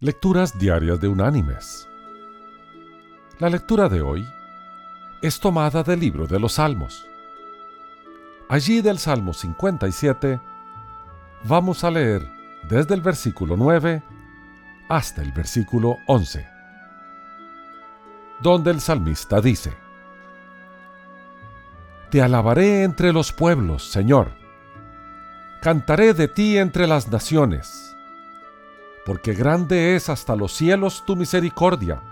Lecturas Diarias de Unánimes. La lectura de hoy es tomada del libro de los Salmos. Allí del Salmo 57 vamos a leer desde el versículo 9 hasta el versículo 11, donde el salmista dice, Te alabaré entre los pueblos, Señor, cantaré de ti entre las naciones porque grande es hasta los cielos tu misericordia,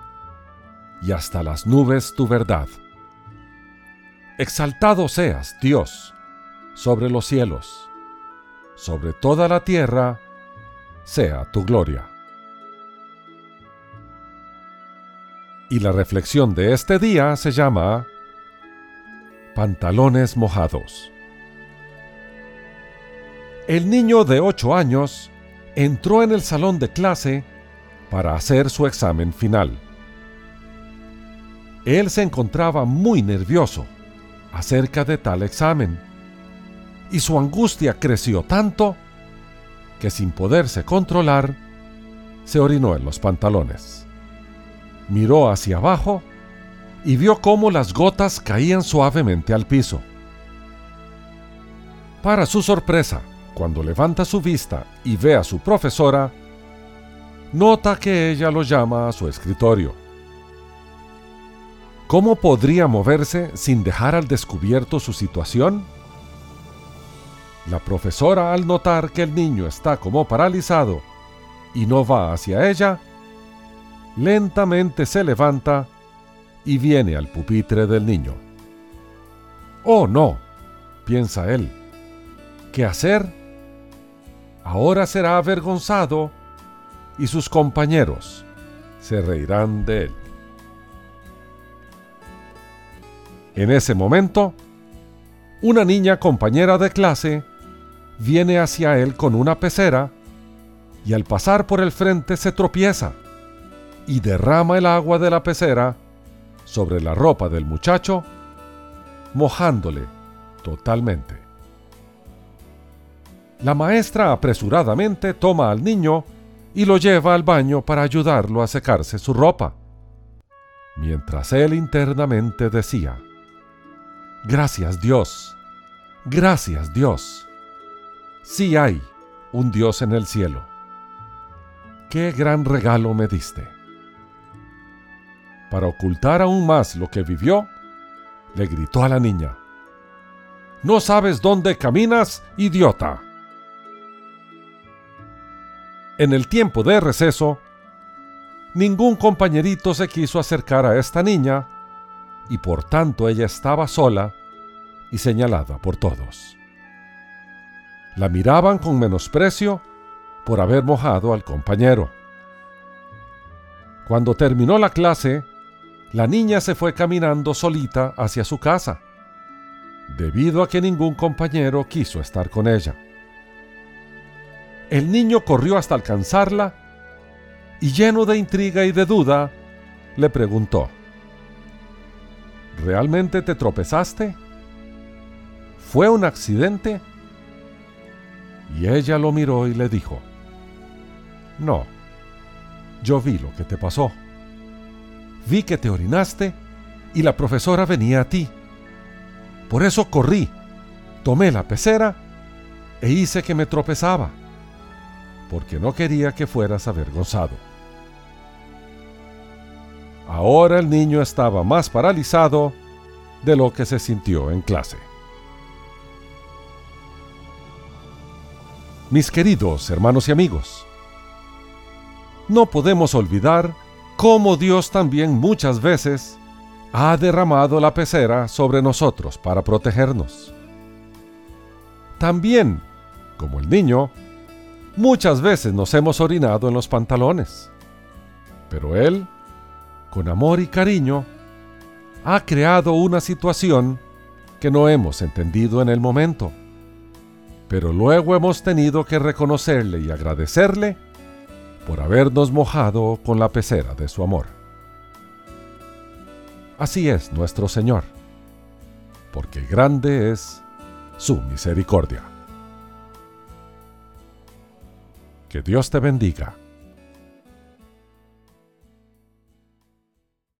y hasta las nubes tu verdad. Exaltado seas, Dios, sobre los cielos, sobre toda la tierra, sea tu gloria. Y la reflexión de este día se llama Pantalones mojados. El niño de ocho años entró en el salón de clase para hacer su examen final. Él se encontraba muy nervioso acerca de tal examen y su angustia creció tanto que sin poderse controlar, se orinó en los pantalones. Miró hacia abajo y vio cómo las gotas caían suavemente al piso. Para su sorpresa, cuando levanta su vista y ve a su profesora, nota que ella lo llama a su escritorio. ¿Cómo podría moverse sin dejar al descubierto su situación? La profesora, al notar que el niño está como paralizado y no va hacia ella, lentamente se levanta y viene al pupitre del niño. Oh no, piensa él, ¿qué hacer? Ahora será avergonzado y sus compañeros se reirán de él. En ese momento, una niña compañera de clase viene hacia él con una pecera y al pasar por el frente se tropieza y derrama el agua de la pecera sobre la ropa del muchacho, mojándole totalmente. La maestra apresuradamente toma al niño y lo lleva al baño para ayudarlo a secarse su ropa, mientras él internamente decía, Gracias Dios, gracias Dios. Sí hay un Dios en el cielo. Qué gran regalo me diste. Para ocultar aún más lo que vivió, le gritó a la niña, No sabes dónde caminas, idiota. En el tiempo de receso, ningún compañerito se quiso acercar a esta niña y por tanto ella estaba sola y señalada por todos. La miraban con menosprecio por haber mojado al compañero. Cuando terminó la clase, la niña se fue caminando solita hacia su casa, debido a que ningún compañero quiso estar con ella. El niño corrió hasta alcanzarla y lleno de intriga y de duda, le preguntó, ¿Realmente te tropezaste? ¿Fue un accidente? Y ella lo miró y le dijo, No, yo vi lo que te pasó. Vi que te orinaste y la profesora venía a ti. Por eso corrí, tomé la pecera e hice que me tropezaba porque no quería que fueras avergonzado. Ahora el niño estaba más paralizado de lo que se sintió en clase. Mis queridos hermanos y amigos, no podemos olvidar cómo Dios también muchas veces ha derramado la pecera sobre nosotros para protegernos. También, como el niño, Muchas veces nos hemos orinado en los pantalones, pero Él, con amor y cariño, ha creado una situación que no hemos entendido en el momento, pero luego hemos tenido que reconocerle y agradecerle por habernos mojado con la pecera de su amor. Así es nuestro Señor, porque grande es su misericordia. Que Dios te bendiga